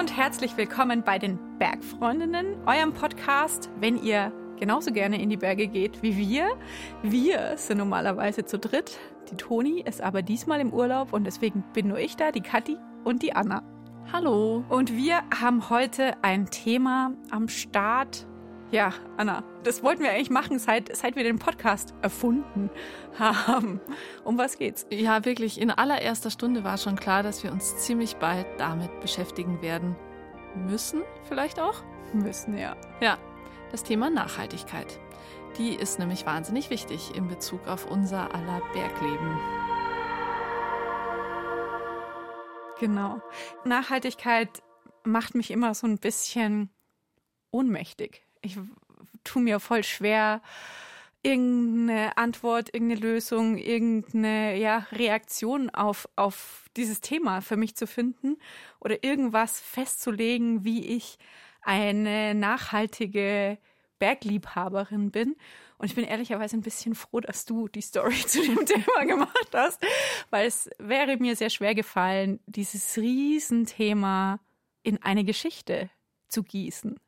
und herzlich willkommen bei den Bergfreundinnen, eurem Podcast, wenn ihr genauso gerne in die Berge geht wie wir. Wir sind normalerweise zu dritt. Die Toni ist aber diesmal im Urlaub und deswegen bin nur ich da, die Kathi und die Anna. Hallo. Und wir haben heute ein Thema am Start. Ja, Anna, das wollten wir eigentlich machen, seit, seit wir den Podcast erfunden haben. Um was geht's? Ja, wirklich. In allererster Stunde war schon klar, dass wir uns ziemlich bald damit beschäftigen werden müssen, vielleicht auch. Müssen, ja. Ja, das Thema Nachhaltigkeit. Die ist nämlich wahnsinnig wichtig in Bezug auf unser aller Bergleben. Genau. Nachhaltigkeit macht mich immer so ein bisschen ohnmächtig. Ich tue mir voll schwer, irgendeine Antwort, irgendeine Lösung, irgendeine ja, Reaktion auf, auf dieses Thema für mich zu finden oder irgendwas festzulegen, wie ich eine nachhaltige Bergliebhaberin bin. Und ich bin ehrlicherweise ein bisschen froh, dass du die Story zu dem Thema gemacht hast, weil es wäre mir sehr schwer gefallen, dieses Riesenthema in eine Geschichte zu gießen.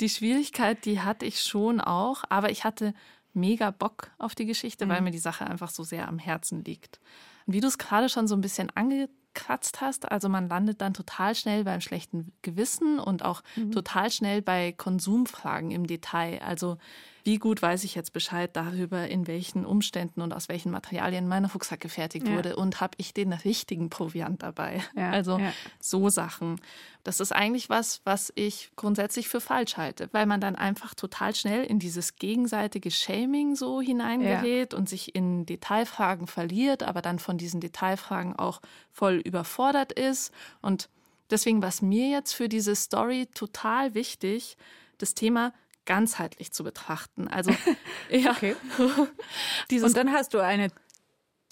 Die Schwierigkeit, die hatte ich schon auch, aber ich hatte mega Bock auf die Geschichte, mhm. weil mir die Sache einfach so sehr am Herzen liegt. Und wie du es gerade schon so ein bisschen ange gekratzt hast. Also man landet dann total schnell beim schlechten Gewissen und auch mhm. total schnell bei Konsumfragen im Detail. Also wie gut weiß ich jetzt Bescheid darüber, in welchen Umständen und aus welchen Materialien mein Rucksack gefertigt ja. wurde und habe ich den richtigen Proviant dabei. Ja, also ja. so Sachen. Das ist eigentlich was, was ich grundsätzlich für falsch halte, weil man dann einfach total schnell in dieses gegenseitige Shaming so hineingerät und sich in Detailfragen verliert, aber dann von diesen Detailfragen auch voll überfordert ist. Und deswegen war es mir jetzt für diese Story total wichtig, das Thema ganzheitlich zu betrachten. Also ja. Okay. Und dann hast du eine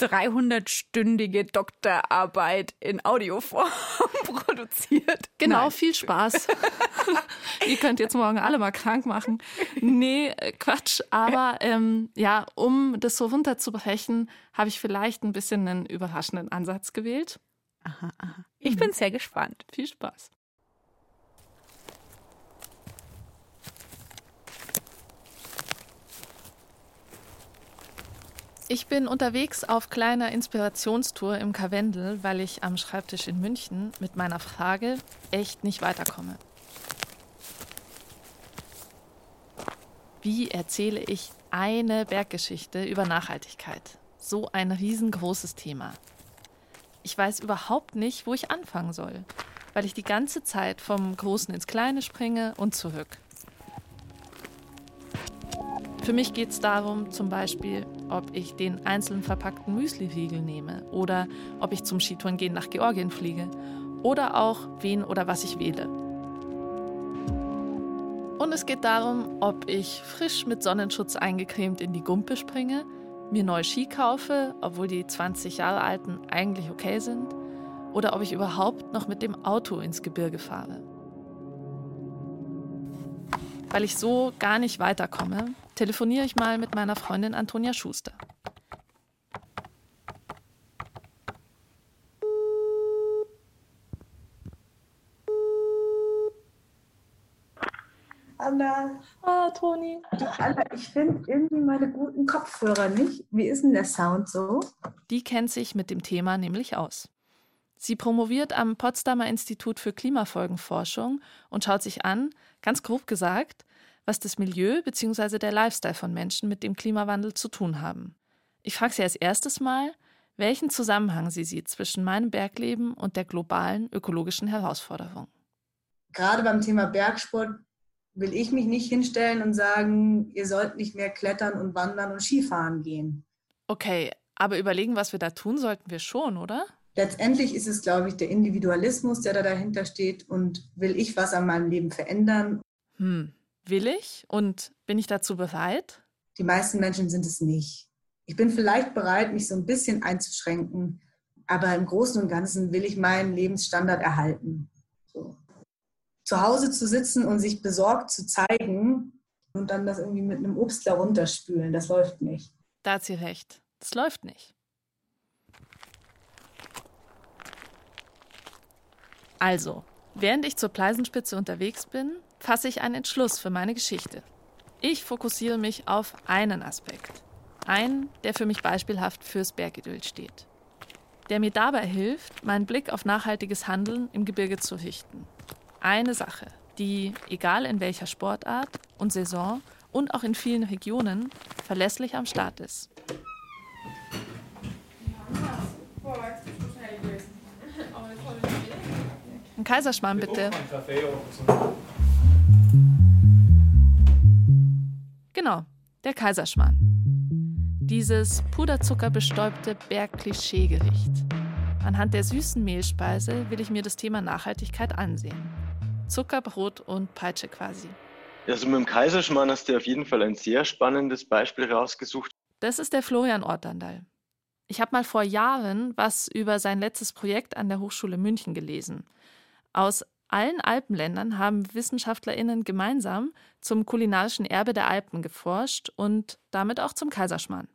300-stündige Doktorarbeit in Audioform produziert. Genau, Nein. viel Spaß. Ihr könnt jetzt morgen alle mal krank machen. Nee, äh, Quatsch. Aber ähm, ja, um das so runterzubrechen, habe ich vielleicht ein bisschen einen überraschenden Ansatz gewählt. Aha, aha. Ich bin sehr gespannt. Viel Spaß. Ich bin unterwegs auf kleiner Inspirationstour im Karwendel, weil ich am Schreibtisch in München mit meiner Frage echt nicht weiterkomme. Wie erzähle ich eine Berggeschichte über Nachhaltigkeit? So ein riesengroßes Thema. Ich weiß überhaupt nicht, wo ich anfangen soll, weil ich die ganze Zeit vom Großen ins Kleine springe und zurück. Für mich geht es darum, zum Beispiel, ob ich den einzeln verpackten Müsli-Riegel nehme oder ob ich zum Skitouren gehen nach Georgien fliege oder auch wen oder was ich wähle. Und es geht darum, ob ich frisch mit Sonnenschutz eingecremt in die Gumpe springe, mir neue Ski kaufe, obwohl die 20 Jahre alten eigentlich okay sind, oder ob ich überhaupt noch mit dem Auto ins Gebirge fahre. Weil ich so gar nicht weiterkomme, telefoniere ich mal mit meiner Freundin Antonia Schuster. Anna. Ah, Toni. Anna, ich finde irgendwie meine guten Kopfhörer nicht. Wie ist denn der Sound so? Die kennt sich mit dem Thema nämlich aus. Sie promoviert am Potsdamer Institut für Klimafolgenforschung und schaut sich an, ganz grob gesagt, was das Milieu bzw. der Lifestyle von Menschen mit dem Klimawandel zu tun haben. Ich frage Sie als erstes mal, welchen Zusammenhang sie sieht zwischen meinem Bergleben und der globalen ökologischen Herausforderung. Gerade beim Thema Bergsport will ich mich nicht hinstellen und sagen, ihr sollt nicht mehr klettern und wandern und Skifahren gehen. Okay, aber überlegen, was wir da tun, sollten wir schon, oder? Letztendlich ist es, glaube ich, der Individualismus, der da dahinter steht und will ich was an meinem Leben verändern. Hm, Will ich und bin ich dazu bereit? Die meisten Menschen sind es nicht. Ich bin vielleicht bereit, mich so ein bisschen einzuschränken, aber im Großen und Ganzen will ich meinen Lebensstandard erhalten. So. Zu Hause zu sitzen und sich besorgt zu zeigen und dann das irgendwie mit einem Obstler runterspülen, das läuft nicht. Da hat sie recht. Das läuft nicht. Also, Während ich zur Pleisenspitze unterwegs bin, fasse ich einen Entschluss für meine Geschichte. Ich fokussiere mich auf einen Aspekt. Einen, der für mich beispielhaft fürs Bergidyll steht. Der mir dabei hilft, meinen Blick auf nachhaltiges Handeln im Gebirge zu richten. Eine Sache, die, egal in welcher Sportart und Saison und auch in vielen Regionen, verlässlich am Start ist. Ein Kaiserschmarrn bitte. Genau, der Kaiserschmarrn. Dieses puderzuckerbestäubte Bergklischeegericht. Anhand der süßen Mehlspeise will ich mir das Thema Nachhaltigkeit ansehen. Zuckerbrot und Peitsche quasi. Also mit dem Kaiserschmarrn hast du auf jeden Fall ein sehr spannendes Beispiel rausgesucht. Das ist der Florian Ortandal. Ich habe mal vor Jahren was über sein letztes Projekt an der Hochschule München gelesen. Aus allen Alpenländern haben WissenschaftlerInnen gemeinsam zum kulinarischen Erbe der Alpen geforscht und damit auch zum Kaiserschmarrn.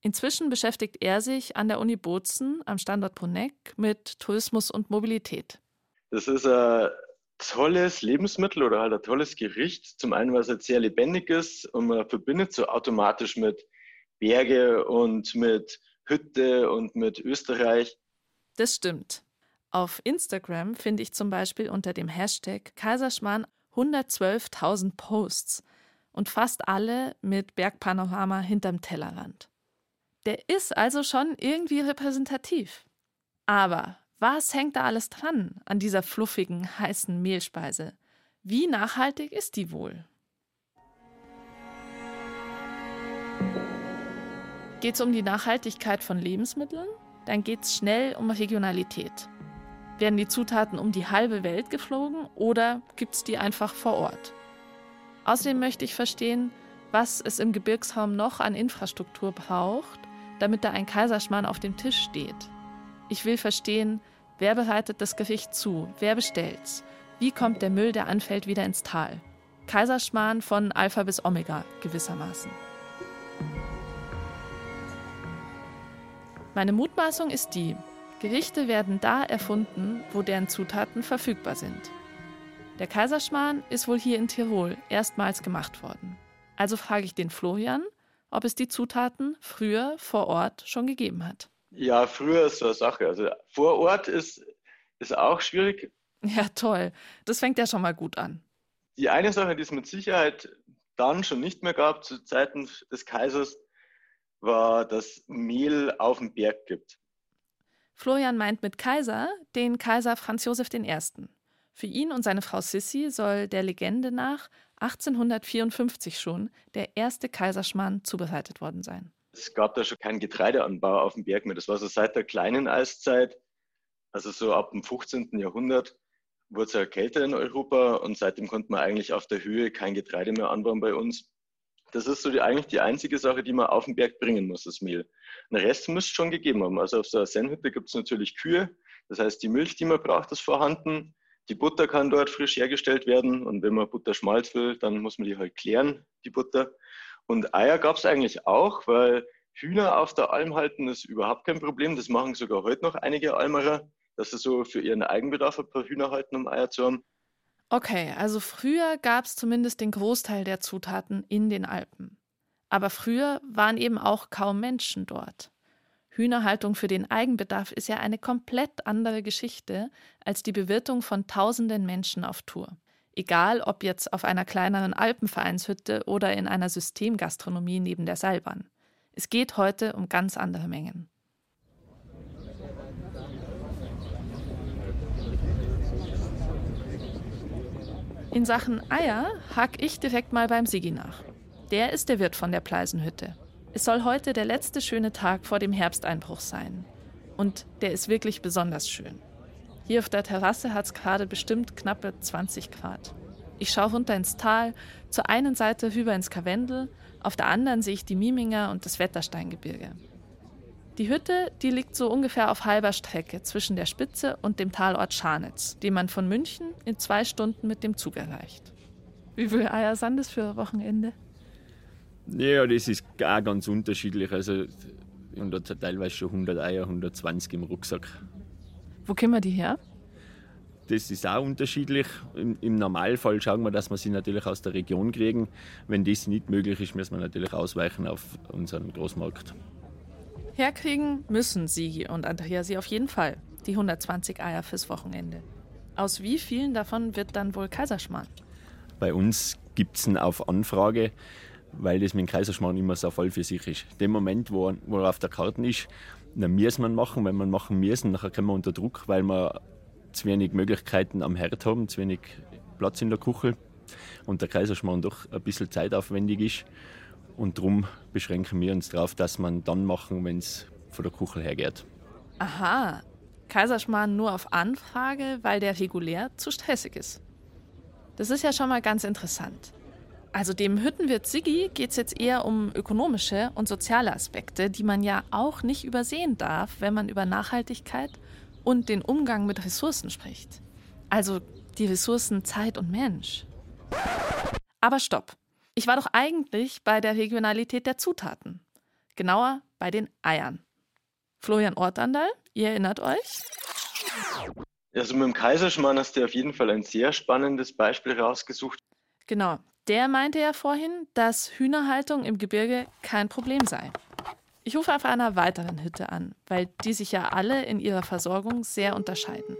Inzwischen beschäftigt er sich an der Uni Bozen am Standort Bruneck mit Tourismus und Mobilität. Das ist ein tolles Lebensmittel oder halt ein tolles Gericht. Zum einen, weil es halt sehr lebendig ist und man verbindet so automatisch mit Berge und mit Hütte und mit Österreich. Das stimmt. Auf Instagram finde ich zum Beispiel unter dem Hashtag Kaiserschmarrn 112.000 Posts und fast alle mit Bergpanorama hinterm Tellerrand. Der ist also schon irgendwie repräsentativ. Aber was hängt da alles dran an dieser fluffigen, heißen Mehlspeise? Wie nachhaltig ist die wohl? Geht es um die Nachhaltigkeit von Lebensmitteln? Dann geht es schnell um Regionalität. Werden die Zutaten um die halbe Welt geflogen oder gibt es die einfach vor Ort? Außerdem möchte ich verstehen, was es im Gebirgsraum noch an Infrastruktur braucht, damit da ein Kaiserschmarrn auf dem Tisch steht. Ich will verstehen, wer bereitet das Gericht zu, wer bestellt's, wie kommt der Müll, der anfällt, wieder ins Tal. Kaiserschmarrn von Alpha bis Omega gewissermaßen. Meine Mutmaßung ist die, Gerichte werden da erfunden, wo deren Zutaten verfügbar sind. Der Kaiserschmarrn ist wohl hier in Tirol erstmals gemacht worden. Also frage ich den Florian, ob es die Zutaten früher vor Ort schon gegeben hat. Ja, früher ist so eine Sache. Also vor Ort ist, ist auch schwierig. Ja, toll. Das fängt ja schon mal gut an. Die eine Sache, die es mit Sicherheit dann schon nicht mehr gab zu Zeiten des Kaisers, war, dass Mehl auf dem Berg gibt. Florian meint mit Kaiser den Kaiser Franz Josef I. Für ihn und seine Frau Sissi soll der Legende nach 1854 schon der erste Kaiserschmarrn zubereitet worden sein. Es gab da schon keinen Getreideanbau auf dem Berg mehr. Das war so seit der kleinen Eiszeit, also so ab dem 15. Jahrhundert, wurde es ja kälter in Europa und seitdem konnte man eigentlich auf der Höhe kein Getreide mehr anbauen bei uns. Das ist so die, eigentlich die einzige Sache, die man auf den Berg bringen muss, das Mehl. Den Rest muss schon gegeben haben. Also auf so einer Sennhütte gibt es natürlich Kühe. Das heißt, die Milch, die man braucht, ist vorhanden. Die Butter kann dort frisch hergestellt werden. Und wenn man Butterschmalz will, dann muss man die halt klären, die Butter. Und Eier gab es eigentlich auch, weil Hühner auf der Alm halten ist überhaupt kein Problem. Das machen sogar heute noch einige Almerer, dass sie so für ihren Eigenbedarf ein paar Hühner halten, um Eier zu haben. Okay, also früher gab es zumindest den Großteil der Zutaten in den Alpen. Aber früher waren eben auch kaum Menschen dort. Hühnerhaltung für den Eigenbedarf ist ja eine komplett andere Geschichte als die Bewirtung von tausenden Menschen auf Tour. Egal ob jetzt auf einer kleineren Alpenvereinshütte oder in einer Systemgastronomie neben der Seilbahn. Es geht heute um ganz andere Mengen. In Sachen Eier hack ich direkt mal beim Sigi nach. Der ist der Wirt von der Pleisenhütte. Es soll heute der letzte schöne Tag vor dem Herbsteinbruch sein. Und der ist wirklich besonders schön. Hier auf der Terrasse hat es gerade bestimmt knappe 20 Grad. Ich schaue runter ins Tal, zur einen Seite rüber ins Karwendel, auf der anderen sehe ich die Mieminger und das Wettersteingebirge. Die Hütte, die liegt so ungefähr auf halber Strecke zwischen der Spitze und dem Talort Scharnitz, den man von München in zwei Stunden mit dem Zug erreicht. Wie viele Eier sind das für ein Wochenende? Ja, das ist gar ganz unterschiedlich. Also, und hat teilweise schon 100 Eier, 120 im Rucksack. Wo kommen die her? das ist auch unterschiedlich. Im, Im, Normalfall schauen wir, dass wir sie natürlich aus der Region kriegen. Wenn das nicht möglich ist, müssen wir natürlich ausweichen auf unseren Großmarkt. Herkriegen müssen Sie und Andrea sie auf jeden Fall, die 120 Eier fürs Wochenende. Aus wie vielen davon wird dann wohl Kaiserschmarrn? Bei uns gibt es auf Anfrage, weil das mit dem Kaiserschmarrn immer so voll für sich ist. Dem Moment, wo, wo er auf der Karte ist, dann müssen wir machen. Wenn wir machen müssen, dann kommen wir unter Druck, weil wir zu wenig Möglichkeiten am Herd haben, zu wenig Platz in der Küche und der Kaiserschmarrn doch ein bisschen zeitaufwendig ist. Und darum beschränken wir uns darauf, dass man dann machen, wenn es von der Kuchel hergeht. Aha, Kaiserschmarrn nur auf Anfrage, weil der regulär zu stressig ist. Das ist ja schon mal ganz interessant. Also dem Hüttenwirt Siggi geht es jetzt eher um ökonomische und soziale Aspekte, die man ja auch nicht übersehen darf, wenn man über Nachhaltigkeit und den Umgang mit Ressourcen spricht. Also die Ressourcen Zeit und Mensch. Aber stopp. Ich war doch eigentlich bei der Regionalität der Zutaten. Genauer bei den Eiern. Florian Ortandal, ihr erinnert euch? Also mit dem Kaiserschmarrn hast du auf jeden Fall ein sehr spannendes Beispiel rausgesucht. Genau. Der meinte ja vorhin, dass Hühnerhaltung im Gebirge kein Problem sei. Ich rufe auf einer weiteren Hütte an, weil die sich ja alle in ihrer Versorgung sehr unterscheiden.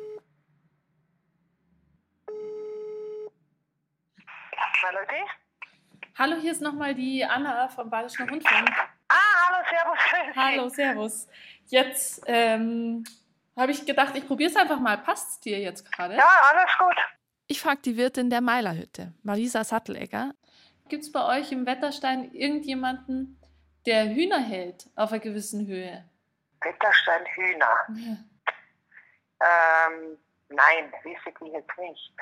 Hallo, die? Hallo, hier ist nochmal die Anna vom Badischen Rundfunk. Ah, hallo, servus. Hallo, servus. Jetzt ähm, habe ich gedacht, ich probiere es einfach mal. Passt es dir jetzt gerade? Ja, alles gut. Ich frage die Wirtin der Meilerhütte, Marisa Sattelegger. Gibt es bei euch im Wetterstein irgendjemanden, der Hühner hält auf einer gewissen Höhe? Wetterstein Hühner. Ja. Ähm, nein, wisse ich jetzt nicht.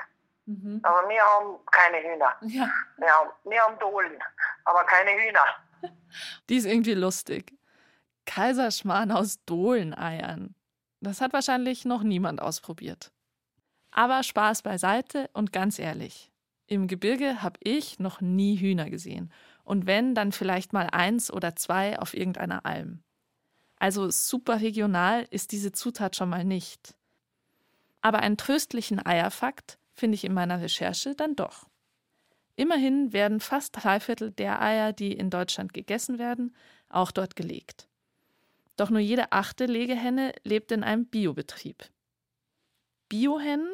Mhm. Aber wir haben keine Hühner. Ja. Wir, haben, wir haben Dohlen, aber keine Hühner. Die ist irgendwie lustig. Kaiserschmarrn aus Dohleneiern. Das hat wahrscheinlich noch niemand ausprobiert. Aber Spaß beiseite und ganz ehrlich. Im Gebirge habe ich noch nie Hühner gesehen. Und wenn, dann vielleicht mal eins oder zwei auf irgendeiner Alm. Also super regional ist diese Zutat schon mal nicht. Aber einen tröstlichen Eierfakt finde ich in meiner Recherche dann doch. Immerhin werden fast drei Viertel der Eier, die in Deutschland gegessen werden, auch dort gelegt. Doch nur jede achte Legehenne lebt in einem Biobetrieb. Biohennen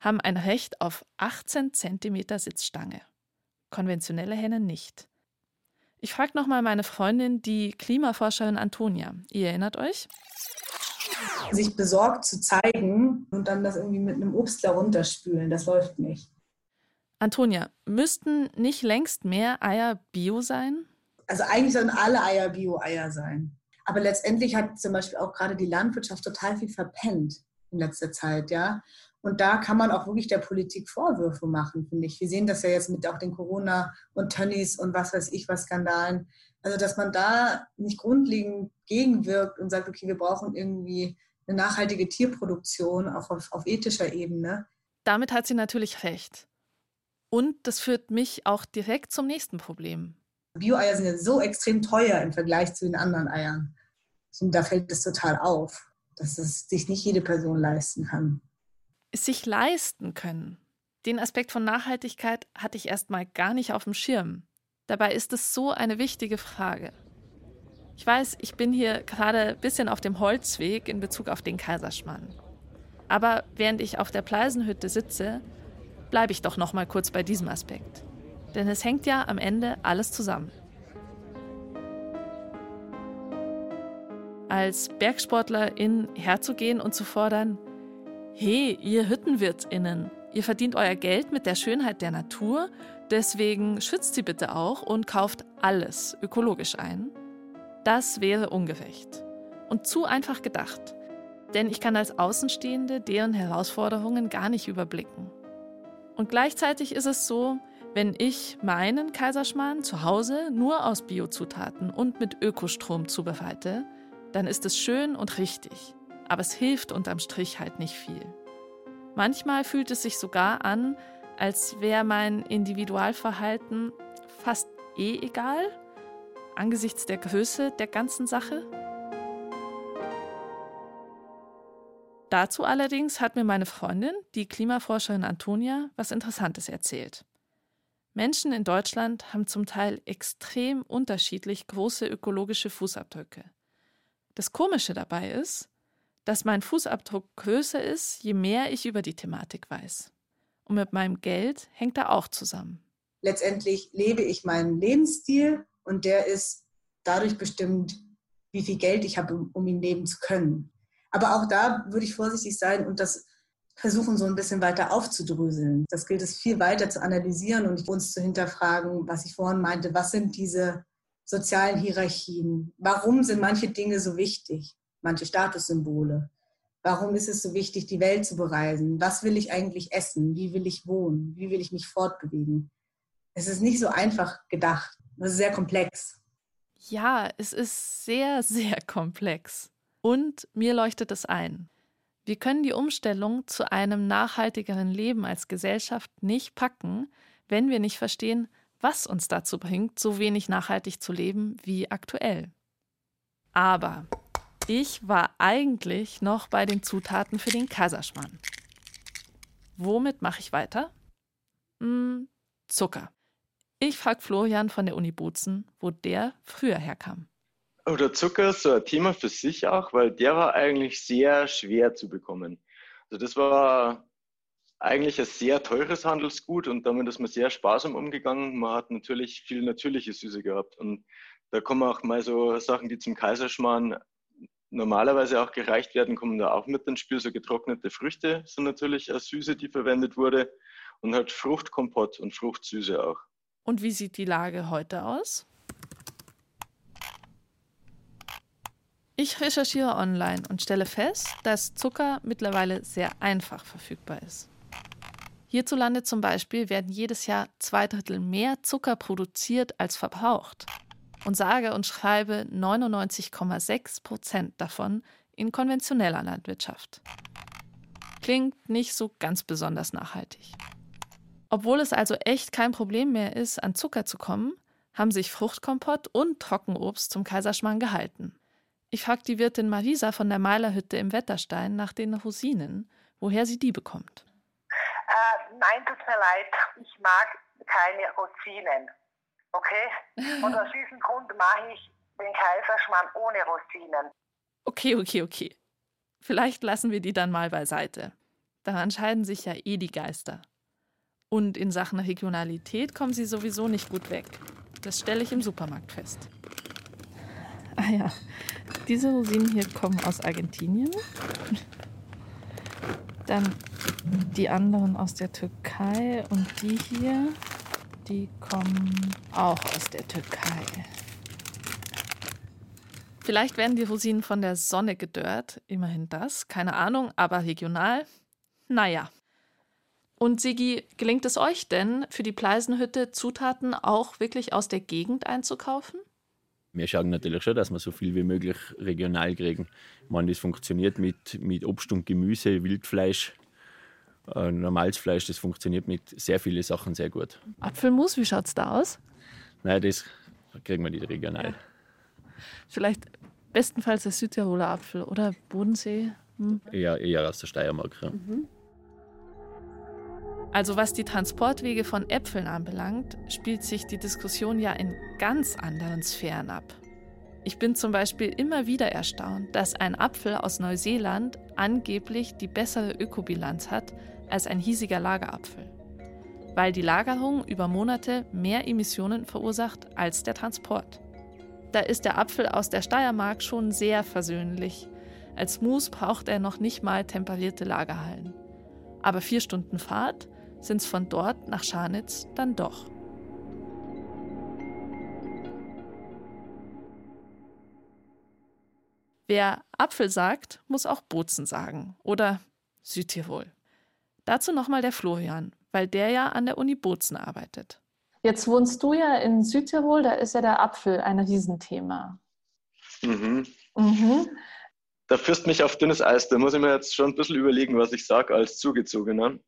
haben ein Recht auf 18 cm Sitzstange. Konventionelle Hennen nicht. Ich frage nochmal meine Freundin, die Klimaforscherin Antonia. Ihr erinnert euch? Sich besorgt zu zeigen und dann das irgendwie mit einem Obstler runterspülen. Das läuft nicht. Antonia, müssten nicht längst mehr Eier bio sein? Also eigentlich sollen alle Eier Bio-Eier sein. Aber letztendlich hat zum Beispiel auch gerade die Landwirtschaft total viel verpennt in letzter Zeit, ja. Und da kann man auch wirklich der Politik Vorwürfe machen, finde ich. Wir sehen das ja jetzt mit auch den Corona- und Tönnies und was weiß ich was Skandalen. Also, dass man da nicht grundlegend gegenwirkt und sagt, okay, wir brauchen irgendwie eine nachhaltige Tierproduktion, auch auf, auf ethischer Ebene. Damit hat sie natürlich recht. Und das führt mich auch direkt zum nächsten Problem. Bio-Eier sind ja so extrem teuer im Vergleich zu den anderen Eiern. Und da fällt es total auf, dass es sich nicht jede Person leisten kann. Sich leisten können. Den Aspekt von Nachhaltigkeit hatte ich erstmal gar nicht auf dem Schirm. Dabei ist es so eine wichtige Frage. Ich weiß, ich bin hier gerade ein bisschen auf dem Holzweg in Bezug auf den Kaiserschmarrn. Aber während ich auf der Pleisenhütte sitze, bleibe ich doch noch mal kurz bei diesem Aspekt. Denn es hängt ja am Ende alles zusammen. Als Bergsportlerin herzugehen und zu fordern, hey, ihr Hüttenwirtinnen, ihr verdient euer Geld mit der Schönheit der Natur, deswegen schützt sie bitte auch und kauft alles ökologisch ein. Das wäre ungerecht und zu einfach gedacht, denn ich kann als Außenstehende deren Herausforderungen gar nicht überblicken. Und gleichzeitig ist es so, wenn ich meinen Kaiserschmarrn zu Hause nur aus Biozutaten und mit Ökostrom zubereite, dann ist es schön und richtig, aber es hilft unterm Strich halt nicht viel. Manchmal fühlt es sich sogar an, als wäre mein Individualverhalten fast eh egal angesichts der Größe der ganzen Sache? Dazu allerdings hat mir meine Freundin, die Klimaforscherin Antonia, was Interessantes erzählt. Menschen in Deutschland haben zum Teil extrem unterschiedlich große ökologische Fußabdrücke. Das Komische dabei ist, dass mein Fußabdruck größer ist, je mehr ich über die Thematik weiß. Und mit meinem Geld hängt er auch zusammen. Letztendlich lebe ich meinen Lebensstil und der ist dadurch bestimmt, wie viel Geld ich habe, um ihn leben zu können. Aber auch da würde ich vorsichtig sein und das versuchen, so ein bisschen weiter aufzudröseln. Das gilt es viel weiter zu analysieren und uns zu hinterfragen, was ich vorhin meinte. Was sind diese sozialen Hierarchien? Warum sind manche Dinge so wichtig? Manche Statussymbole? Warum ist es so wichtig, die Welt zu bereisen? Was will ich eigentlich essen? Wie will ich wohnen? Wie will ich mich fortbewegen? Es ist nicht so einfach gedacht. Es ist sehr komplex. Ja, es ist sehr, sehr komplex. Und mir leuchtet es ein. Wir können die Umstellung zu einem nachhaltigeren Leben als Gesellschaft nicht packen, wenn wir nicht verstehen, was uns dazu bringt, so wenig nachhaltig zu leben wie aktuell. Aber ich war eigentlich noch bei den Zutaten für den Kaiserschmarrn. Womit mache ich weiter? Hm, Zucker. Ich frage Florian von der Uni Bozen, wo der früher herkam. Oder Zucker ist so ein Thema für sich auch, weil der war eigentlich sehr schwer zu bekommen. Also das war eigentlich ein sehr teures Handelsgut und damit ist man sehr sparsam umgegangen. Man hat natürlich viel natürliche Süße gehabt und da kommen auch mal so Sachen, die zum Kaiserschmarrn normalerweise auch gereicht werden, kommen da auch mit ins Spiel. So getrocknete Früchte sind natürlich eine Süße, die verwendet wurde und halt Fruchtkompott und Fruchtsüße auch. Und wie sieht die Lage heute aus? Ich recherchiere online und stelle fest, dass Zucker mittlerweile sehr einfach verfügbar ist. Hierzulande zum Beispiel werden jedes Jahr zwei Drittel mehr Zucker produziert als verbraucht. Und sage und schreibe 99,6 Prozent davon in konventioneller Landwirtschaft. Klingt nicht so ganz besonders nachhaltig. Obwohl es also echt kein Problem mehr ist, an Zucker zu kommen, haben sich Fruchtkompott und Trockenobst zum Kaiserschmarrn gehalten. Ich frage die Wirtin Marisa von der Meilerhütte im Wetterstein nach den Rosinen, woher sie die bekommt. Äh, nein, tut mir leid, ich mag keine Rosinen. Okay? Und aus diesem Grund mache ich den Kaiserschmarrn ohne Rosinen. Okay, okay, okay. Vielleicht lassen wir die dann mal beiseite. Daran scheiden sich ja eh die Geister. Und in Sachen Regionalität kommen sie sowieso nicht gut weg. Das stelle ich im Supermarkt fest. Ah ja, diese Rosinen hier kommen aus Argentinien. Dann die anderen aus der Türkei und die hier, die kommen auch aus der Türkei. Vielleicht werden die Rosinen von der Sonne gedörrt, immerhin das, keine Ahnung, aber regional. Naja. Und Sigi, gelingt es euch denn, für die Pleisenhütte Zutaten auch wirklich aus der Gegend einzukaufen? wir schauen natürlich schon, dass wir so viel wie möglich regional kriegen. Ich meine, das funktioniert mit, mit Obst und Gemüse, Wildfleisch, äh, normales Fleisch, das funktioniert mit sehr vielen Sachen sehr gut. Apfelmus, wie schaut es da aus? Nein, das kriegen wir nicht regional. Ja. Vielleicht bestenfalls der Südtiroler Apfel oder Bodensee? Hm? Eher, eher aus der Steiermark. Ja. Mhm. Also was die Transportwege von Äpfeln anbelangt, spielt sich die Diskussion ja in ganz anderen Sphären ab. Ich bin zum Beispiel immer wieder erstaunt, dass ein Apfel aus Neuseeland angeblich die bessere Ökobilanz hat als ein hiesiger Lagerapfel, weil die Lagerung über Monate mehr Emissionen verursacht als der Transport. Da ist der Apfel aus der Steiermark schon sehr versöhnlich. Als Mus braucht er noch nicht mal temperierte Lagerhallen. Aber vier Stunden Fahrt sind es von dort nach Scharnitz dann doch. Wer Apfel sagt, muss auch Bozen sagen oder Südtirol. Dazu nochmal der Florian, weil der ja an der Uni Bozen arbeitet. Jetzt wohnst du ja in Südtirol, da ist ja der Apfel ein Riesenthema. Mhm. Mhm. Da führst mich auf dünnes Eis. Da muss ich mir jetzt schon ein bisschen überlegen, was ich sage als Zugezogener.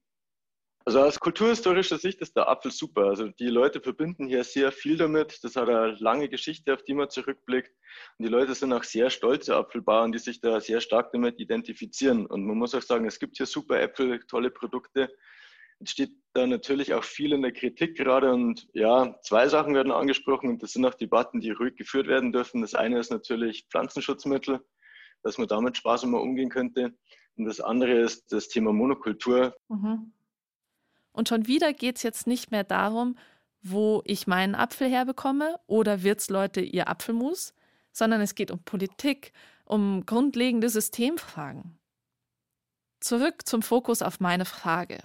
Also aus kulturhistorischer Sicht ist der Apfel super. Also die Leute verbinden hier sehr viel damit. Das hat eine lange Geschichte, auf die man zurückblickt. Und die Leute sind auch sehr stolze Apfelbauern, die sich da sehr stark damit identifizieren. Und man muss auch sagen, es gibt hier super Äpfel, tolle Produkte. Jetzt steht da natürlich auch viel in der Kritik gerade. Und ja, zwei Sachen werden angesprochen und das sind auch Debatten, die ruhig geführt werden dürfen. Das eine ist natürlich Pflanzenschutzmittel, dass man damit sparsamer umgehen könnte. Und das andere ist das Thema Monokultur. Mhm. Und schon wieder geht es jetzt nicht mehr darum, wo ich meinen Apfel herbekomme oder Wirtsleute ihr Apfelmus, sondern es geht um Politik, um grundlegende Systemfragen. Zurück zum Fokus auf meine Frage.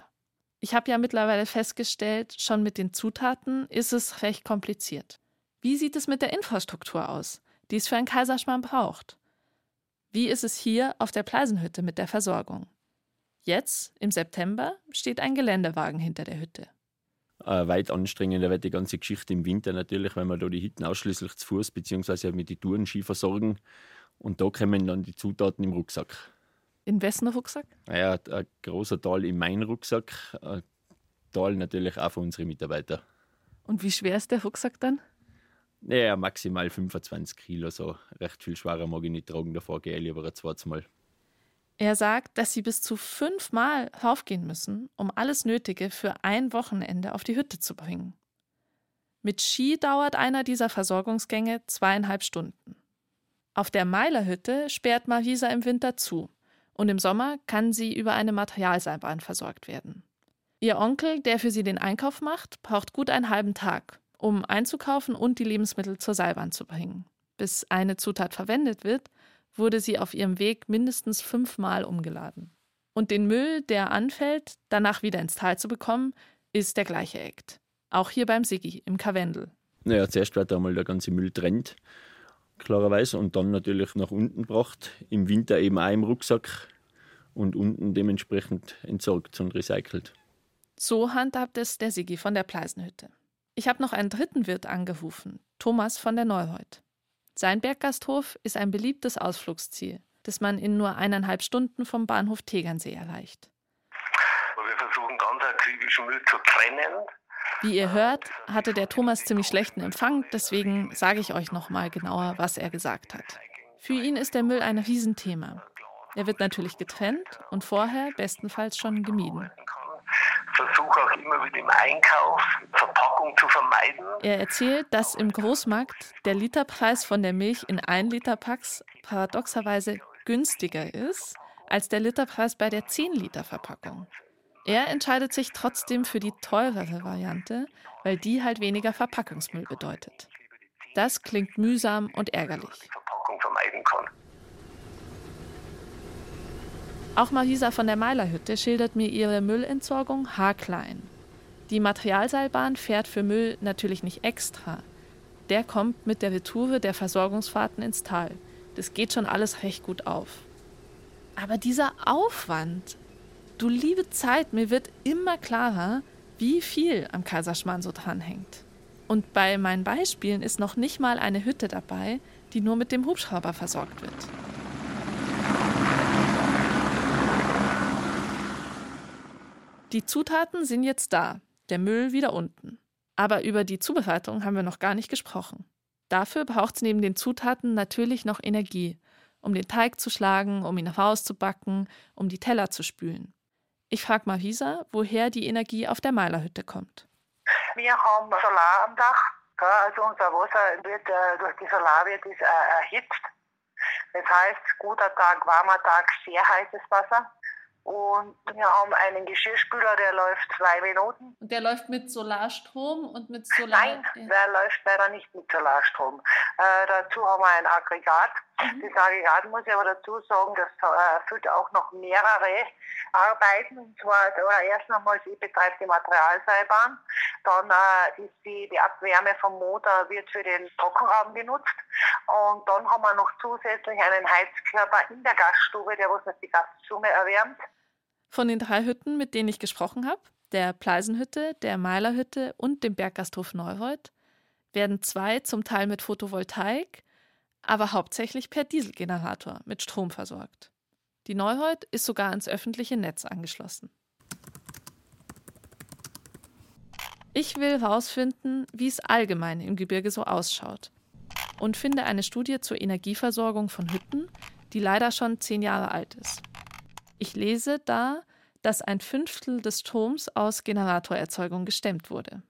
Ich habe ja mittlerweile festgestellt, schon mit den Zutaten ist es recht kompliziert. Wie sieht es mit der Infrastruktur aus, die es für einen Kaiserschmarrn braucht? Wie ist es hier auf der Pleisenhütte mit der Versorgung? Jetzt, im September, steht ein Geländewagen hinter der Hütte. Äh, weit anstrengender wird die ganze Geschichte im Winter natürlich, weil wir da die Hütten ausschließlich zu Fuß bzw. mit den Tourenski versorgen. Und da kommen dann die Zutaten im Rucksack. In wessen Rucksack? Naja, ein großer Teil in meinen Rucksack, ein Teil natürlich auch für unsere Mitarbeiter. Und wie schwer ist der Rucksack dann? Naja, maximal 25 Kilo, so recht viel schwerer mag ich nicht tragen, davor gehe ich lieber ein zweites Mal. Er sagt, dass sie bis zu fünfmal raufgehen müssen, um alles Nötige für ein Wochenende auf die Hütte zu bringen. Mit Ski dauert einer dieser Versorgungsgänge zweieinhalb Stunden. Auf der Meilerhütte sperrt Marisa im Winter zu und im Sommer kann sie über eine Materialseilbahn versorgt werden. Ihr Onkel, der für sie den Einkauf macht, braucht gut einen halben Tag, um einzukaufen und die Lebensmittel zur Seilbahn zu bringen. Bis eine Zutat verwendet wird, wurde sie auf ihrem Weg mindestens fünfmal umgeladen. Und den Müll, der anfällt, danach wieder ins Tal zu bekommen, ist der gleiche Act. Auch hier beim Siggi im Karwendel. Naja, zuerst wird einmal der ganze Müll trennt, klarerweise, und dann natürlich nach unten gebracht. Im Winter eben auch im Rucksack und unten dementsprechend entsorgt und recycelt. So handhabt es der Siggi von der Pleisenhütte. Ich habe noch einen dritten Wirt angerufen, Thomas von der Neureuth. Sein Berggasthof ist ein beliebtes Ausflugsziel, das man in nur eineinhalb Stunden vom Bahnhof Tegernsee erreicht. Wir versuchen ganz akribisch Müll zu trennen. Wie ihr hört, hatte der Thomas ziemlich schlechten Empfang, deswegen sage ich euch nochmal genauer, was er gesagt hat. Für ihn ist der Müll ein Riesenthema. Er wird natürlich getrennt und vorher bestenfalls schon gemieden versuche auch immer wieder im Einkauf Verpackung zu vermeiden. Er erzählt, dass im Großmarkt der Literpreis von der Milch in 1 Liter Packs paradoxerweise günstiger ist als der Literpreis bei der 10 Liter Verpackung. Er entscheidet sich trotzdem für die teurere Variante, weil die halt weniger Verpackungsmüll bedeutet. Das klingt mühsam und ärgerlich. Verpackung vermeiden kann. Auch Marisa von der Meilerhütte schildert mir ihre Müllentsorgung haarklein. Die Materialseilbahn fährt für Müll natürlich nicht extra. Der kommt mit der Retoure der Versorgungsfahrten ins Tal. Das geht schon alles recht gut auf. Aber dieser Aufwand, du liebe Zeit, mir wird immer klarer, wie viel am Kaiserschmarrn so dranhängt. Und bei meinen Beispielen ist noch nicht mal eine Hütte dabei, die nur mit dem Hubschrauber versorgt wird. Die Zutaten sind jetzt da, der Müll wieder unten. Aber über die Zubereitung haben wir noch gar nicht gesprochen. Dafür braucht es neben den Zutaten natürlich noch Energie, um den Teig zu schlagen, um ihn rauszubacken, um die Teller zu spülen. Ich frage Marisa, woher die Energie auf der Meilerhütte kommt. Wir haben Solar am Dach. Also unser Wasser wird äh, durch die Solar äh, erhitzt. Das heißt, guter Tag, warmer Tag, sehr heißes Wasser. Und wir haben einen Geschirrspüler, der läuft zwei Minuten. Und der läuft mit Solarstrom und mit Solar? Nein, der läuft leider nicht mit Solarstrom. Äh, dazu haben wir ein Aggregat. Mhm. Das Aggregat muss ich aber dazu sagen, das äh, erfüllt auch noch mehrere Arbeiten. Und zwar oder erst einmal, sie betreibt die Materialseilbahn. Dann äh, ist die, die Abwärme vom Motor wird für den Trockenraum genutzt. Und dann haben wir noch zusätzlich einen Heizkörper in der Gaststube, der was die Gaststube erwärmt. Von den drei Hütten, mit denen ich gesprochen habe, der Pleisenhütte, der Meilerhütte und dem Berggasthof Neureuth, werden zwei zum Teil mit Photovoltaik, aber hauptsächlich per Dieselgenerator mit Strom versorgt. Die Neureuth ist sogar ans öffentliche Netz angeschlossen. Ich will herausfinden, wie es allgemein im Gebirge so ausschaut. Und finde eine Studie zur Energieversorgung von Hütten, die leider schon zehn Jahre alt ist. Ich lese da, dass ein Fünftel des Stroms aus Generatorerzeugung gestemmt wurde.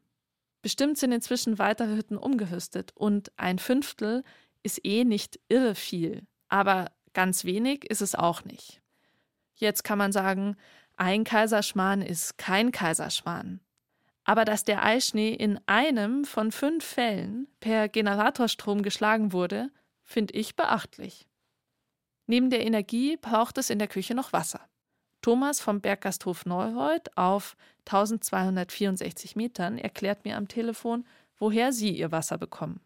Bestimmt sind inzwischen weitere Hütten umgerüstet und ein Fünftel ist eh nicht irre viel, aber ganz wenig ist es auch nicht. Jetzt kann man sagen, ein Kaiserschmarrn ist kein Kaiserschmarrn. Aber dass der Eischnee in einem von fünf Fällen per Generatorstrom geschlagen wurde, finde ich beachtlich. Neben der Energie braucht es in der Küche noch Wasser. Thomas vom Berggasthof Neureuth auf 1264 Metern erklärt mir am Telefon, woher sie ihr Wasser bekommen.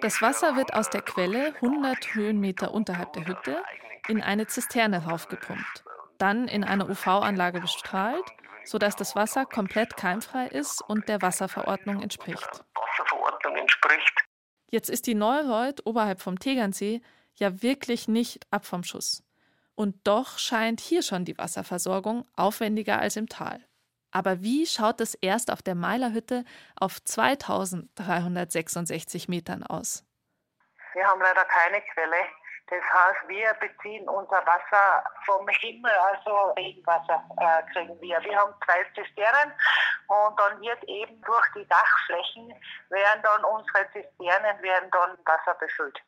Das Wasser wird aus der Quelle 100 Höhenmeter unterhalb der Hütte in eine Zisterne raufgepumpt, dann in eine UV-Anlage bestrahlt, sodass das Wasser komplett keimfrei ist und der Wasserverordnung entspricht. Jetzt ist die Neureuth oberhalb vom Tegernsee ja wirklich nicht ab vom Schuss. Und doch scheint hier schon die Wasserversorgung aufwendiger als im Tal. Aber wie schaut es erst auf der Meilerhütte auf 2366 Metern aus? Wir haben leider keine Quelle. Das heißt, wir beziehen unser Wasser vom Himmel, also Regenwasser äh, kriegen wir. Wir haben zwei Zisternen und dann wird eben durch die Dachflächen werden dann unsere Zisternen werden dann Wasser befüllt.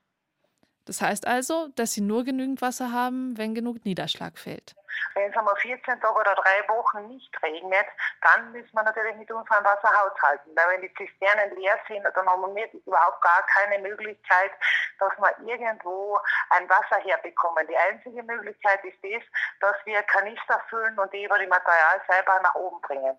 Das heißt also, dass sie nur genügend Wasser haben, wenn genug Niederschlag fällt. Wenn es einmal 14 Tage oder drei Wochen nicht regnet, dann müssen wir natürlich mit unserem Wasser haushalten. Weil wenn die Zisternen leer sind, dann haben wir überhaupt gar keine Möglichkeit, dass wir irgendwo ein Wasser herbekommen. Die einzige Möglichkeit ist das, dass wir Kanister füllen und die über die Material selber nach oben bringen.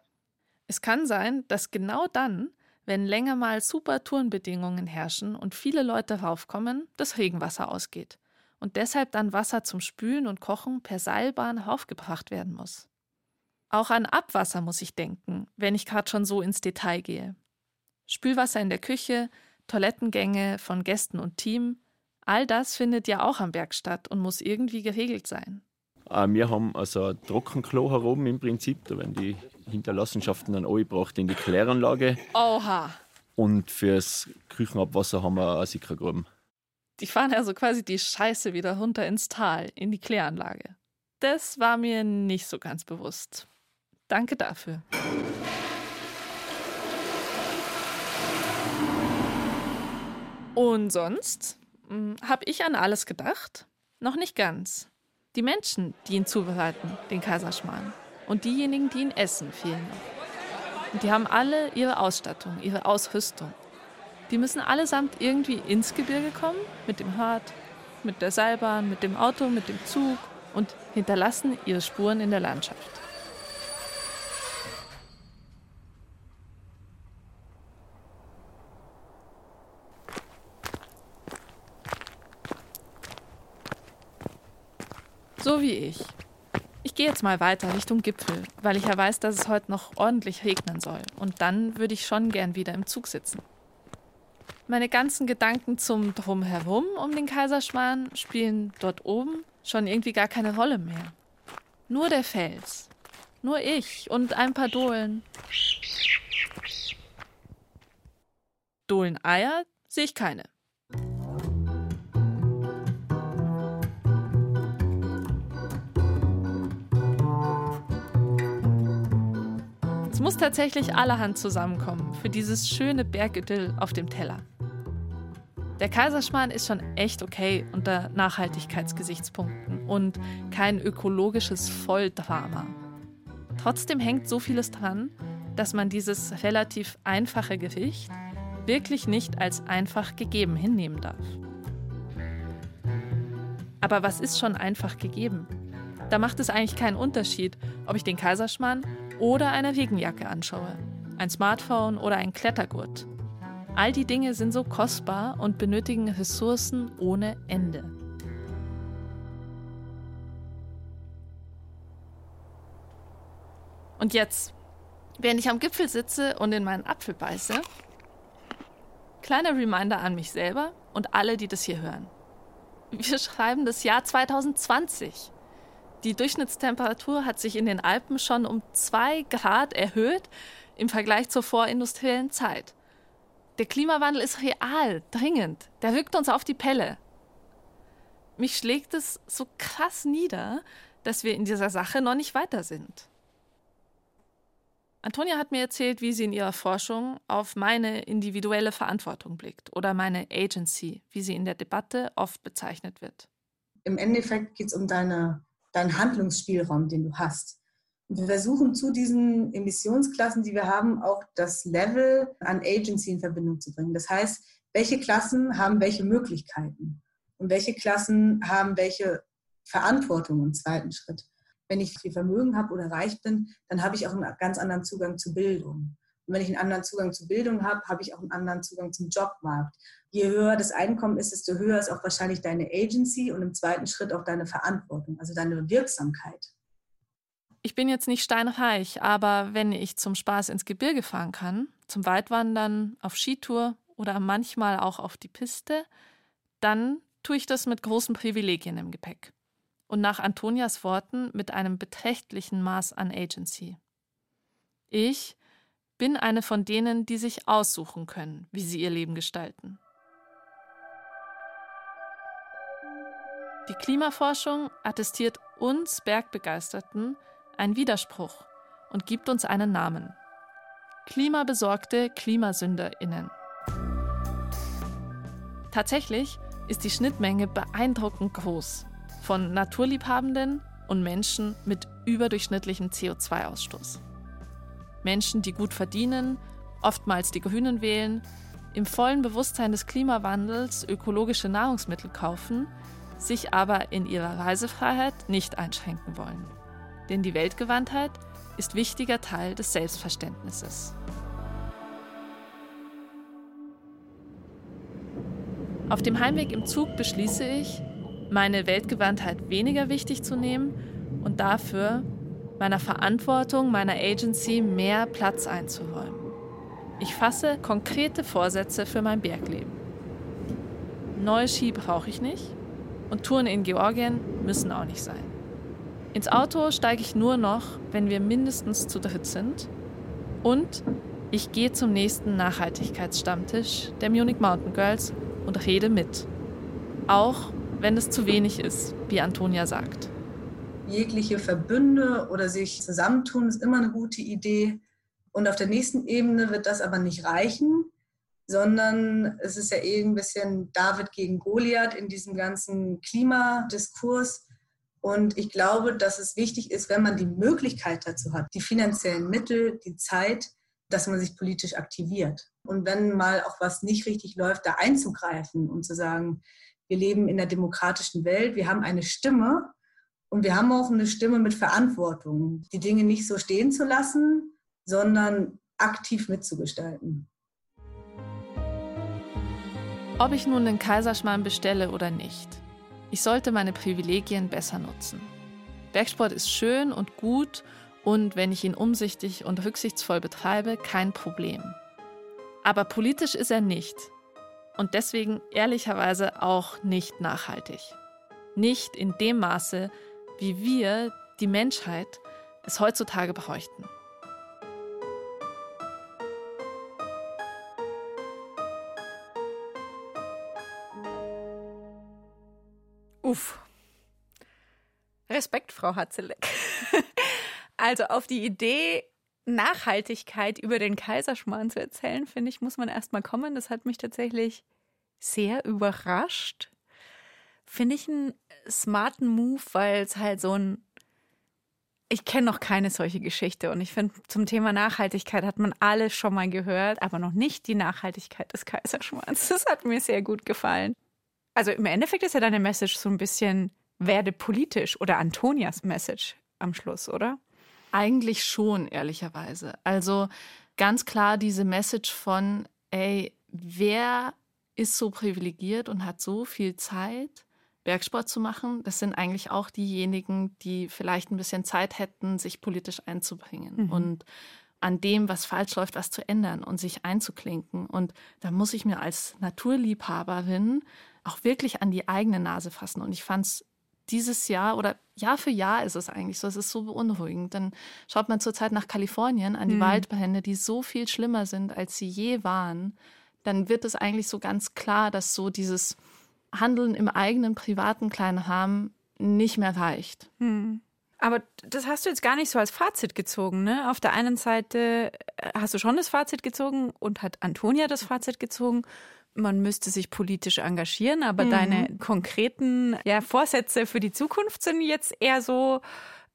Es kann sein, dass genau dann, wenn länger mal super Tourenbedingungen herrschen und viele Leute raufkommen, das Regenwasser ausgeht und deshalb dann Wasser zum Spülen und Kochen per Seilbahn raufgebracht werden muss. Auch an Abwasser muss ich denken, wenn ich gerade schon so ins Detail gehe. Spülwasser in der Küche, Toilettengänge von Gästen und Team, all das findet ja auch am Berg statt und muss irgendwie geregelt sein. Äh, wir haben also ein Trockenklo herum im Prinzip, da werden die Hinterlassenschaften dann angebracht in die Kläranlage. Oha! Und fürs Küchenabwasser haben wir eine Sickergruben. Die fahren also quasi die Scheiße wieder runter ins Tal, in die Kläranlage. Das war mir nicht so ganz bewusst. Danke dafür. Und sonst? Hm, Habe ich an alles gedacht? Noch nicht ganz. Die Menschen, die ihn zubereiten, den Kaiserschmarrn. Und diejenigen, die ihn essen, fehlen noch. Und die haben alle ihre Ausstattung, ihre Ausrüstung. Die müssen allesamt irgendwie ins Gebirge kommen, mit dem Hart, mit der Seilbahn, mit dem Auto, mit dem Zug und hinterlassen ihre Spuren in der Landschaft. So wie ich. Ich gehe jetzt mal weiter Richtung Gipfel, weil ich ja weiß, dass es heute noch ordentlich regnen soll. Und dann würde ich schon gern wieder im Zug sitzen. Meine ganzen Gedanken zum Drumherum um den Kaiserschmarrn spielen dort oben schon irgendwie gar keine Rolle mehr. Nur der Fels. Nur ich und ein paar Dohlen. Dohleneier sehe ich keine. Muss tatsächlich allerhand zusammenkommen für dieses schöne Bergidyll auf dem Teller. Der Kaiserschmarrn ist schon echt okay unter Nachhaltigkeitsgesichtspunkten und kein ökologisches Volldrama. Trotzdem hängt so vieles dran, dass man dieses relativ einfache Gericht wirklich nicht als einfach gegeben hinnehmen darf. Aber was ist schon einfach gegeben? Da macht es eigentlich keinen Unterschied, ob ich den Kaiserschmarrn oder eine Regenjacke anschaue, ein Smartphone oder ein Klettergurt. All die Dinge sind so kostbar und benötigen Ressourcen ohne Ende. Und jetzt, während ich am Gipfel sitze und in meinen Apfel beiße, kleiner Reminder an mich selber und alle, die das hier hören. Wir schreiben das Jahr 2020. Die Durchschnittstemperatur hat sich in den Alpen schon um zwei Grad erhöht. im Vergleich zur vorindustriellen Zeit. Der Klimawandel ist real, dringend. Der rückt uns auf die Pelle. Mich schlägt es so krass nieder, dass wir in dieser Sache noch nicht weiter sind. Antonia hat mir erzählt, wie sie in ihrer Forschung auf meine individuelle Verantwortung blickt oder meine Agency, wie sie in der Debatte oft bezeichnet wird. Im Endeffekt geht es um deine, deinen Handlungsspielraum, den du hast. Und wir versuchen zu diesen Emissionsklassen, die wir haben, auch das Level an Agency in Verbindung zu bringen. Das heißt, welche Klassen haben welche Möglichkeiten und welche Klassen haben welche Verantwortung im zweiten Schritt wenn ich viel Vermögen habe oder reich bin, dann habe ich auch einen ganz anderen Zugang zu Bildung. Und wenn ich einen anderen Zugang zu Bildung habe, habe ich auch einen anderen Zugang zum Jobmarkt. Je höher das Einkommen ist, desto höher ist auch wahrscheinlich deine Agency und im zweiten Schritt auch deine Verantwortung, also deine Wirksamkeit. Ich bin jetzt nicht steinreich, aber wenn ich zum Spaß ins Gebirge fahren kann, zum Weitwandern, auf Skitour oder manchmal auch auf die Piste, dann tue ich das mit großen Privilegien im Gepäck und nach Antonias Worten mit einem beträchtlichen Maß an Agency. Ich bin eine von denen, die sich aussuchen können, wie sie ihr Leben gestalten. Die Klimaforschung attestiert uns Bergbegeisterten einen Widerspruch und gibt uns einen Namen. Klimabesorgte Klimasünderinnen. Tatsächlich ist die Schnittmenge beeindruckend groß von Naturliebhabenden und Menschen mit überdurchschnittlichem CO2-Ausstoß. Menschen, die gut verdienen, oftmals die Grünen wählen, im vollen Bewusstsein des Klimawandels ökologische Nahrungsmittel kaufen, sich aber in ihrer Reisefreiheit nicht einschränken wollen. Denn die Weltgewandtheit ist wichtiger Teil des Selbstverständnisses. Auf dem Heimweg im Zug beschließe ich, meine Weltgewandtheit weniger wichtig zu nehmen und dafür meiner Verantwortung, meiner Agency mehr Platz einzuräumen. Ich fasse konkrete Vorsätze für mein Bergleben. Neue Ski brauche ich nicht und Touren in Georgien müssen auch nicht sein. Ins Auto steige ich nur noch, wenn wir mindestens zu dritt sind. Und ich gehe zum nächsten Nachhaltigkeitsstammtisch der Munich Mountain Girls und rede mit. Auch wenn es zu wenig ist, wie Antonia sagt. Jegliche Verbünde oder sich zusammentun ist immer eine gute Idee. Und auf der nächsten Ebene wird das aber nicht reichen, sondern es ist ja eh ein bisschen David gegen Goliath in diesem ganzen Klimadiskurs. Und ich glaube, dass es wichtig ist, wenn man die Möglichkeit dazu hat, die finanziellen Mittel, die Zeit, dass man sich politisch aktiviert. Und wenn mal auch was nicht richtig läuft, da einzugreifen und zu sagen, wir leben in einer demokratischen Welt, wir haben eine Stimme und wir haben auch eine Stimme mit Verantwortung, die Dinge nicht so stehen zu lassen, sondern aktiv mitzugestalten. Ob ich nun den Kaiserschmarrn bestelle oder nicht, ich sollte meine Privilegien besser nutzen. Bergsport ist schön und gut und wenn ich ihn umsichtig und rücksichtsvoll betreibe, kein Problem. Aber politisch ist er nicht und deswegen ehrlicherweise auch nicht nachhaltig. Nicht in dem Maße, wie wir, die Menschheit, es heutzutage bräuchten. Uff. Respekt, Frau Hatzeleck. also auf die Idee, Nachhaltigkeit über den Kaiserschmarrn zu erzählen, finde ich, muss man erstmal kommen. Das hat mich tatsächlich sehr überrascht. Finde ich einen smarten Move, weil es halt so ein. Ich kenne noch keine solche Geschichte und ich finde, zum Thema Nachhaltigkeit hat man alles schon mal gehört, aber noch nicht die Nachhaltigkeit des Kaiserschmarrns. Das hat mir sehr gut gefallen. Also im Endeffekt ist ja deine Message so ein bisschen werde politisch oder Antonias Message am Schluss, oder? Eigentlich schon, ehrlicherweise. Also ganz klar diese Message von, ey, wer ist so privilegiert und hat so viel Zeit, Bergsport zu machen. Das sind eigentlich auch diejenigen, die vielleicht ein bisschen Zeit hätten, sich politisch einzubringen mhm. und an dem, was falsch läuft, was zu ändern und sich einzuklinken. Und da muss ich mir als Naturliebhaberin auch wirklich an die eigene Nase fassen. Und ich fand es dieses Jahr oder Jahr für Jahr ist es eigentlich so. Es ist so beunruhigend. Dann schaut man zurzeit nach Kalifornien an die mhm. Waldbrände, die so viel schlimmer sind, als sie je waren. Dann wird es eigentlich so ganz klar, dass so dieses Handeln im eigenen privaten Kleinrahmen nicht mehr reicht. Mhm. Aber das hast du jetzt gar nicht so als Fazit gezogen, ne? Auf der einen Seite äh, hast du schon das Fazit gezogen und hat Antonia das Fazit gezogen man müsste sich politisch engagieren, aber mhm. deine konkreten ja, Vorsätze für die Zukunft sind jetzt eher so,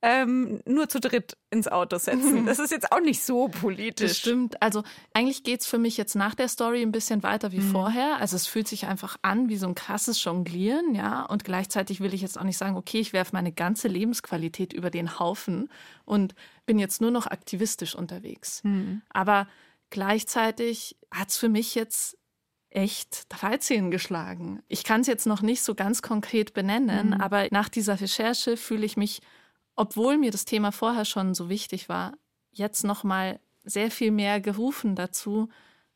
ähm, nur zu dritt ins Auto setzen. Das ist jetzt auch nicht so politisch. Das stimmt. Also eigentlich geht es für mich jetzt nach der Story ein bisschen weiter wie mhm. vorher. Also es fühlt sich einfach an wie so ein krasses Jonglieren, ja. Und gleichzeitig will ich jetzt auch nicht sagen, okay, ich werfe meine ganze Lebensqualität über den Haufen und bin jetzt nur noch aktivistisch unterwegs. Mhm. Aber gleichzeitig hat es für mich jetzt echt 13 geschlagen. Ich kann es jetzt noch nicht so ganz konkret benennen, mhm. aber nach dieser Recherche fühle ich mich, obwohl mir das Thema vorher schon so wichtig war, jetzt noch mal sehr viel mehr gerufen dazu,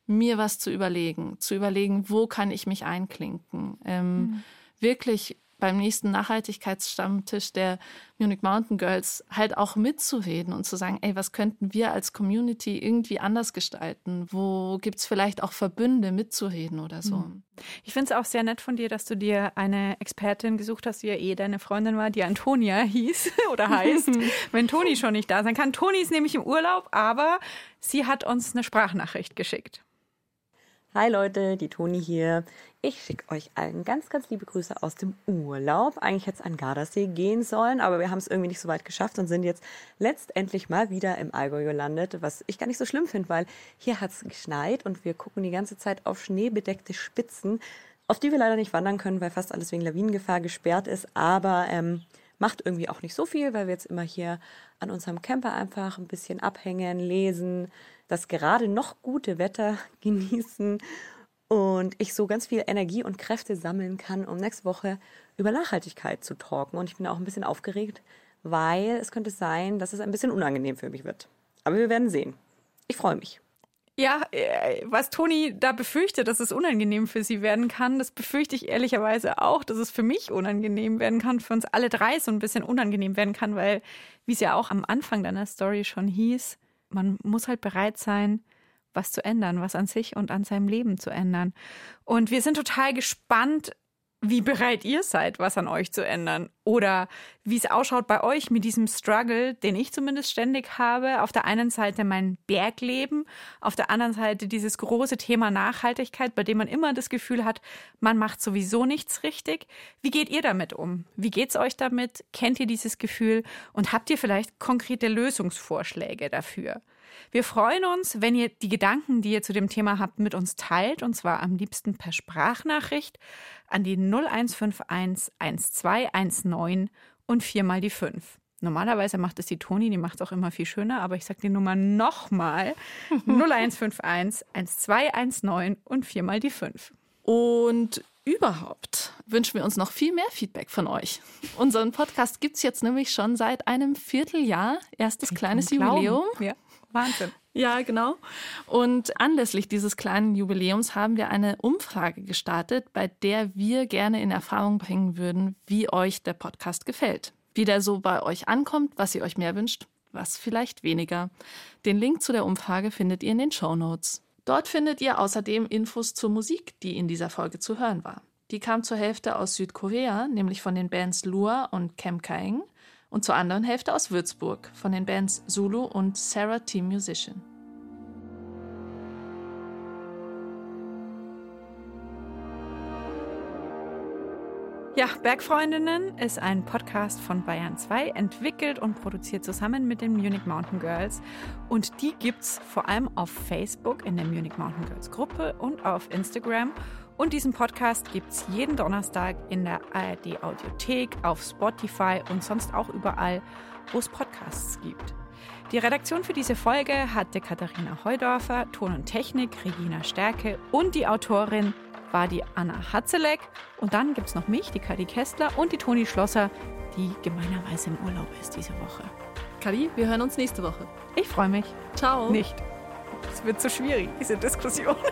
mir was zu überlegen, zu überlegen, wo kann ich mich einklinken, ähm, mhm. wirklich beim nächsten Nachhaltigkeitsstammtisch der Munich Mountain Girls halt auch mitzureden und zu sagen, ey, was könnten wir als Community irgendwie anders gestalten? Wo gibt es vielleicht auch Verbünde mitzureden oder so? Mhm. Ich finde es auch sehr nett von dir, dass du dir eine Expertin gesucht hast, die ja eh deine Freundin war, die Antonia hieß oder heißt, wenn Toni schon nicht da sein kann. Toni ist nämlich im Urlaub, aber sie hat uns eine Sprachnachricht geschickt. Hi Leute, die Toni hier. Ich schicke euch allen ganz, ganz liebe Grüße aus dem Urlaub. Eigentlich hätte es an Gardasee gehen sollen, aber wir haben es irgendwie nicht so weit geschafft und sind jetzt letztendlich mal wieder im Allgäu gelandet, was ich gar nicht so schlimm finde, weil hier hat es geschneit und wir gucken die ganze Zeit auf schneebedeckte Spitzen, auf die wir leider nicht wandern können, weil fast alles wegen Lawinengefahr gesperrt ist. Aber ähm, macht irgendwie auch nicht so viel, weil wir jetzt immer hier an unserem Camper einfach ein bisschen abhängen, lesen, das gerade noch gute Wetter genießen und ich so ganz viel Energie und Kräfte sammeln kann, um nächste Woche über Nachhaltigkeit zu talken. Und ich bin auch ein bisschen aufgeregt, weil es könnte sein, dass es ein bisschen unangenehm für mich wird. Aber wir werden sehen. Ich freue mich. Ja, äh, was Toni da befürchtet, dass es unangenehm für sie werden kann, das befürchte ich ehrlicherweise auch, dass es für mich unangenehm werden kann, für uns alle drei so ein bisschen unangenehm werden kann, weil, wie es ja auch am Anfang deiner Story schon hieß, man muss halt bereit sein, was zu ändern, was an sich und an seinem Leben zu ändern. Und wir sind total gespannt, wie bereit ihr seid, was an euch zu ändern. Oder wie es ausschaut bei euch mit diesem Struggle, den ich zumindest ständig habe. Auf der einen Seite mein Bergleben, auf der anderen Seite dieses große Thema Nachhaltigkeit, bei dem man immer das Gefühl hat, man macht sowieso nichts richtig. Wie geht ihr damit um? Wie geht's euch damit? Kennt ihr dieses Gefühl? Und habt ihr vielleicht konkrete Lösungsvorschläge dafür? Wir freuen uns, wenn ihr die Gedanken, die ihr zu dem Thema habt, mit uns teilt, und zwar am liebsten per Sprachnachricht an die 0151 1219 und viermal die 5. Normalerweise macht es die Toni, die macht es auch immer viel schöner, aber ich sage die Nummer nochmal. 0151 1219 und viermal die 5. Und überhaupt wünschen wir uns noch viel mehr Feedback von euch. Unseren Podcast gibt es jetzt nämlich schon seit einem Vierteljahr. Erstes kleines Jubiläum. Ja. Wahnsinn. Ja, genau. Und anlässlich dieses kleinen Jubiläums haben wir eine Umfrage gestartet, bei der wir gerne in Erfahrung bringen würden, wie euch der Podcast gefällt. Wie der so bei euch ankommt, was ihr euch mehr wünscht, was vielleicht weniger. Den Link zu der Umfrage findet ihr in den Show Notes. Dort findet ihr außerdem Infos zur Musik, die in dieser Folge zu hören war. Die kam zur Hälfte aus Südkorea, nämlich von den Bands Lua und Kem Kaeng und zur anderen Hälfte aus Würzburg von den Bands Zulu und Sarah Team Musician. Ja, Bergfreundinnen ist ein Podcast von Bayern 2, entwickelt und produziert zusammen mit den Munich Mountain Girls. Und die gibt's vor allem auf Facebook in der Munich Mountain Girls Gruppe und auf Instagram. Und diesen Podcast gibt es jeden Donnerstag in der ARD Audiothek, auf Spotify und sonst auch überall, wo es Podcasts gibt. Die Redaktion für diese Folge hatte Katharina Heudorfer, Ton und Technik Regina Stärke und die Autorin war die Anna Hatzeleck. Und dann gibt es noch mich, die Kadi Kestler und die Toni Schlosser, die gemeinerweise im Urlaub ist diese Woche. Kadi, wir hören uns nächste Woche. Ich freue mich. Ciao. Nicht. Es wird zu schwierig, diese Diskussion.